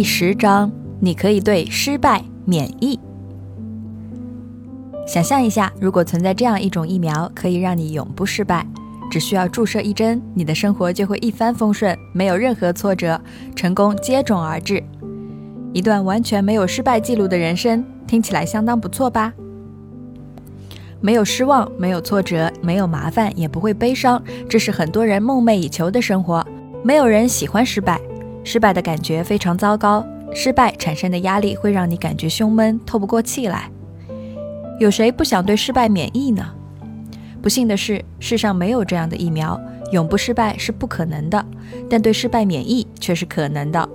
第十章，你可以对失败免疫。想象一下，如果存在这样一种疫苗，可以让你永不失败，只需要注射一针，你的生活就会一帆风顺，没有任何挫折，成功接踵而至。一段完全没有失败记录的人生，听起来相当不错吧？没有失望，没有挫折，没有麻烦，也不会悲伤，这是很多人梦寐以求的生活。没有人喜欢失败。失败的感觉非常糟糕，失败产生的压力会让你感觉胸闷、透不过气来。有谁不想对失败免疫呢？不幸的是，世上没有这样的疫苗，永不失败是不可能的，但对失败免疫却是可能的。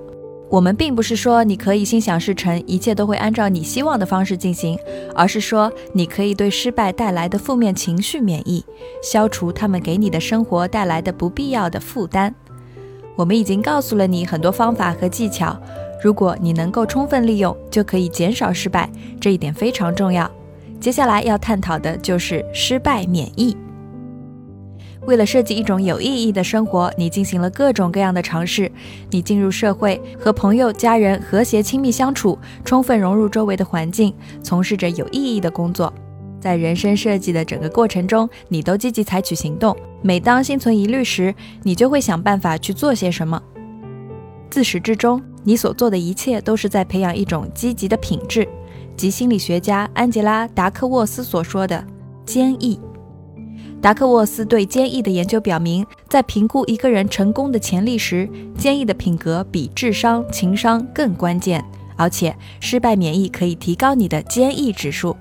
我们并不是说你可以心想事成，一切都会按照你希望的方式进行，而是说你可以对失败带来的负面情绪免疫，消除他们给你的生活带来的不必要的负担。我们已经告诉了你很多方法和技巧，如果你能够充分利用，就可以减少失败，这一点非常重要。接下来要探讨的就是失败免疫。为了设计一种有意义的生活，你进行了各种各样的尝试。你进入社会，和朋友、家人和谐亲密相处，充分融入周围的环境，从事着有意义的工作。在人生设计的整个过程中，你都积极采取行动。每当心存疑虑时，你就会想办法去做些什么。自始至终，你所做的一切都是在培养一种积极的品质，即心理学家安吉拉·达克沃斯所说的“坚毅”。达克沃斯对坚毅的研究表明，在评估一个人成功的潜力时，坚毅的品格比智商、情商更关键，而且失败免疫可以提高你的坚毅指数。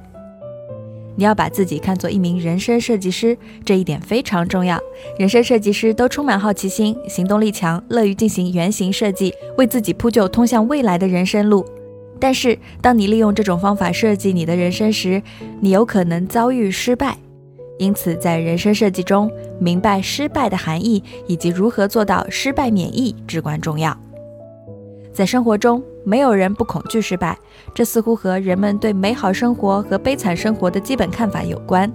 你要把自己看作一名人生设计师，这一点非常重要。人生设计师都充满好奇心，行动力强，乐于进行原型设计，为自己铺就通向未来的人生路。但是，当你利用这种方法设计你的人生时，你有可能遭遇失败。因此，在人生设计中，明白失败的含义以及如何做到失败免疫至关重要。在生活中，没有人不恐惧失败，这似乎和人们对美好生活和悲惨生活的基本看法有关。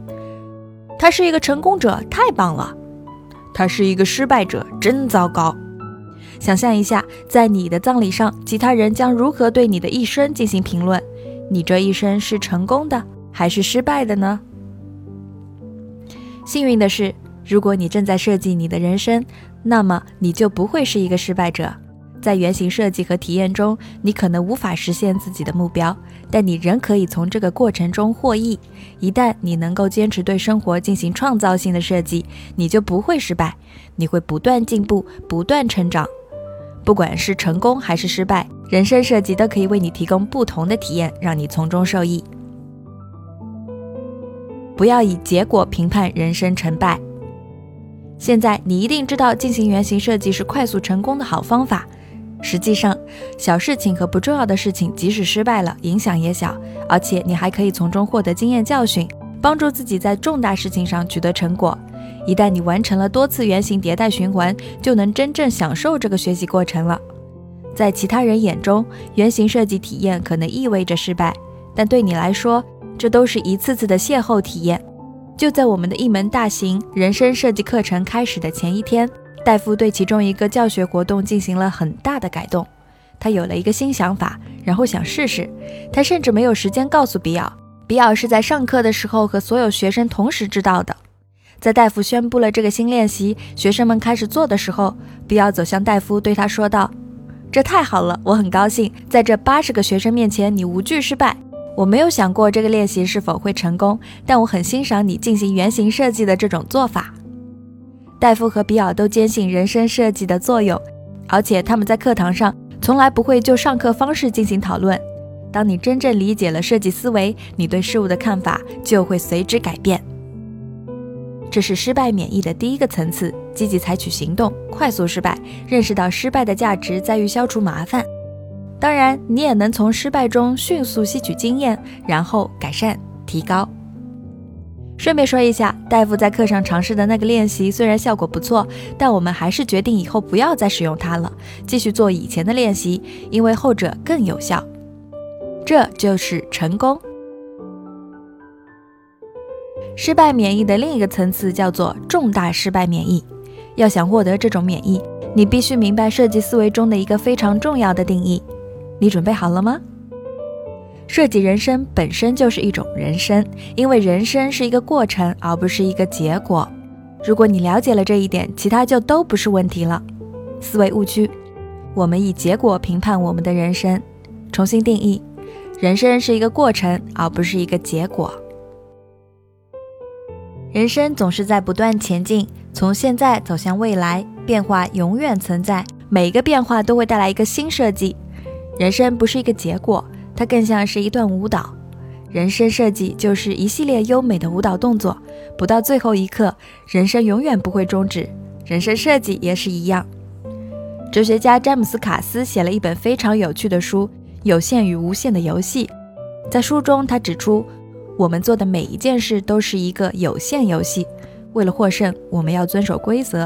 他是一个成功者，太棒了；他是一个失败者，真糟糕。想象一下，在你的葬礼上，其他人将如何对你的一生进行评论？你这一生是成功的还是失败的呢？幸运的是，如果你正在设计你的人生，那么你就不会是一个失败者。在原型设计和体验中，你可能无法实现自己的目标，但你仍可以从这个过程中获益。一旦你能够坚持对生活进行创造性的设计，你就不会失败，你会不断进步，不断成长。不管是成功还是失败，人生设计都可以为你提供不同的体验，让你从中受益。不要以结果评判人生成败。现在你一定知道，进行原型设计是快速成功的好方法。实际上，小事情和不重要的事情，即使失败了，影响也小，而且你还可以从中获得经验教训，帮助自己在重大事情上取得成果。一旦你完成了多次原型迭代循环，就能真正享受这个学习过程了。在其他人眼中，原型设计体验可能意味着失败，但对你来说，这都是一次次的邂逅体验。就在我们的一门大型人生设计课程开始的前一天。戴夫对其中一个教学活动进行了很大的改动，他有了一个新想法，然后想试试。他甚至没有时间告诉比尔，比尔是在上课的时候和所有学生同时知道的。在戴夫宣布了这个新练习，学生们开始做的时候，比尔走向戴夫，对他说道：“这太好了，我很高兴在这八十个学生面前你无惧失败。我没有想过这个练习是否会成功，但我很欣赏你进行原型设计的这种做法。”戴夫和比尔都坚信人生设计的作用，而且他们在课堂上从来不会就上课方式进行讨论。当你真正理解了设计思维，你对事物的看法就会随之改变。这是失败免疫的第一个层次：积极采取行动，快速失败，认识到失败的价值在于消除麻烦。当然，你也能从失败中迅速吸取经验，然后改善提高。顺便说一下，大夫在课上尝试的那个练习虽然效果不错，但我们还是决定以后不要再使用它了，继续做以前的练习，因为后者更有效。这就是成功。失败免疫的另一个层次叫做重大失败免疫。要想获得这种免疫，你必须明白设计思维中的一个非常重要的定义：你准备好了吗？设计人生本身就是一种人生，因为人生是一个过程，而不是一个结果。如果你了解了这一点，其他就都不是问题了。思维误区，我们以结果评判我们的人生。重新定义，人生是一个过程，而不是一个结果。人生总是在不断前进，从现在走向未来，变化永远存在，每一个变化都会带来一个新设计。人生不是一个结果。它更像是一段舞蹈，人生设计就是一系列优美的舞蹈动作，不到最后一刻，人生永远不会终止。人生设计也是一样。哲学家詹姆斯·卡斯写了一本非常有趣的书《有限与无限的游戏》。在书中，他指出，我们做的每一件事都是一个有限游戏，为了获胜，我们要遵守规则；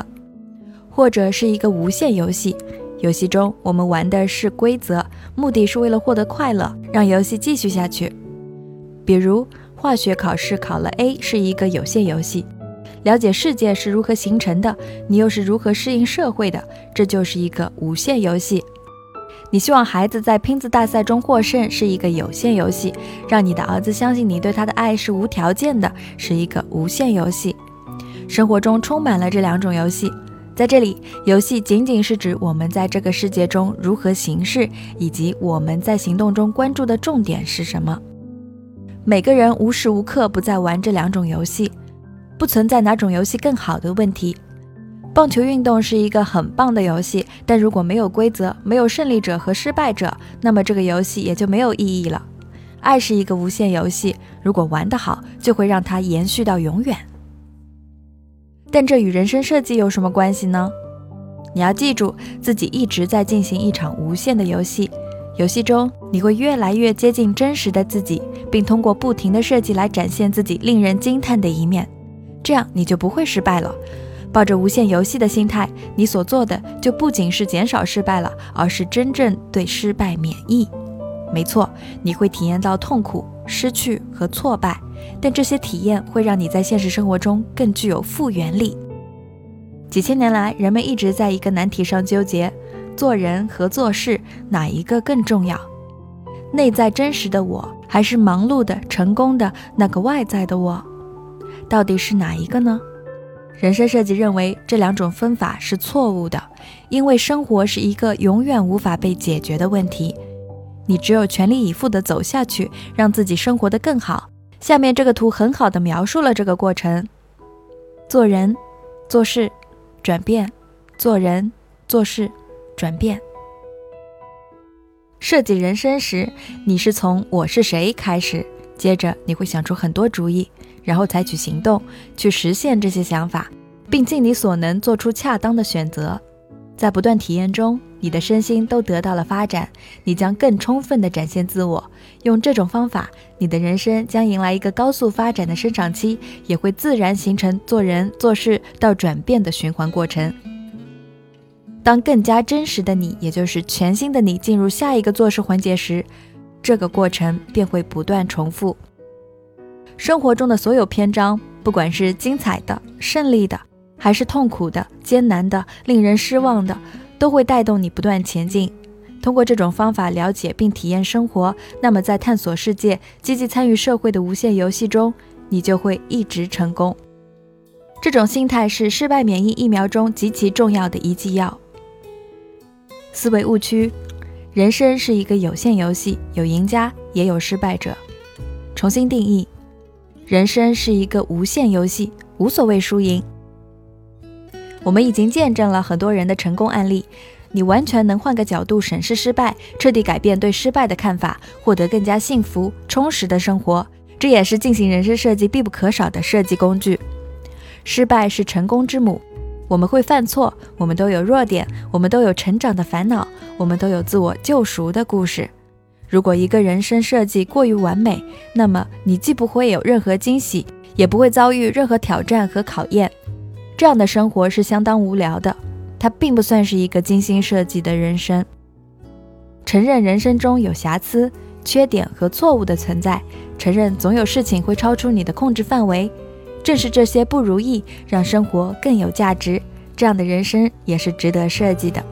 或者是一个无限游戏。游戏中，我们玩的是规则，目的是为了获得快乐，让游戏继续下去。比如，化学考试考了 A 是一个有限游戏，了解世界是如何形成的，你又是如何适应社会的，这就是一个无限游戏。你希望孩子在拼字大赛中获胜是一个有限游戏，让你的儿子相信你对他的爱是无条件的，是一个无限游戏。生活中充满了这两种游戏。在这里，游戏仅仅是指我们在这个世界中如何行事，以及我们在行动中关注的重点是什么。每个人无时无刻不在玩这两种游戏，不存在哪种游戏更好的问题。棒球运动是一个很棒的游戏，但如果没有规则，没有胜利者和失败者，那么这个游戏也就没有意义了。爱是一个无限游戏，如果玩得好，就会让它延续到永远。但这与人生设计有什么关系呢？你要记住，自己一直在进行一场无限的游戏。游戏中，你会越来越接近真实的自己，并通过不停的设计来展现自己令人惊叹的一面。这样你就不会失败了。抱着无限游戏的心态，你所做的就不仅是减少失败了，而是真正对失败免疫。没错，你会体验到痛苦、失去和挫败。但这些体验会让你在现实生活中更具有复原力。几千年来，人们一直在一个难题上纠结：做人和做事哪一个更重要？内在真实的我，还是忙碌的、成功的那个外在的我？到底是哪一个呢？人生设计认为这两种分法是错误的，因为生活是一个永远无法被解决的问题。你只有全力以赴地走下去，让自己生活得更好。下面这个图很好的描述了这个过程：做人、做事、转变；做人、做事、转变。设计人生时，你是从“我是谁”开始，接着你会想出很多主意，然后采取行动去实现这些想法，并尽你所能做出恰当的选择。在不断体验中，你的身心都得到了发展，你将更充分地展现自我。用这种方法，你的人生将迎来一个高速发展的生长期，也会自然形成做人做事到转变的循环过程。当更加真实的你，也就是全新的你，进入下一个做事环节时，这个过程便会不断重复。生活中的所有篇章，不管是精彩的、胜利的。还是痛苦的、艰难的、令人失望的，都会带动你不断前进。通过这种方法了解并体验生活，那么在探索世界、积极参与社会的无限游戏中，你就会一直成功。这种心态是失败免疫疫苗中极其重要的一剂药。思维误区：人生是一个有限游戏，有赢家也有失败者。重新定义：人生是一个无限游戏，无所谓输赢。我们已经见证了很多人的成功案例，你完全能换个角度审视失败，彻底改变对失败的看法，获得更加幸福充实的生活。这也是进行人生设计必不可少的设计工具。失败是成功之母，我们会犯错，我们都有弱点，我们都有成长的烦恼，我们都有自我救赎的故事。如果一个人生设计过于完美，那么你既不会有任何惊喜，也不会遭遇任何挑战和考验。这样的生活是相当无聊的，它并不算是一个精心设计的人生。承认人生中有瑕疵、缺点和错误的存在，承认总有事情会超出你的控制范围，正是这些不如意让生活更有价值。这样的人生也是值得设计的。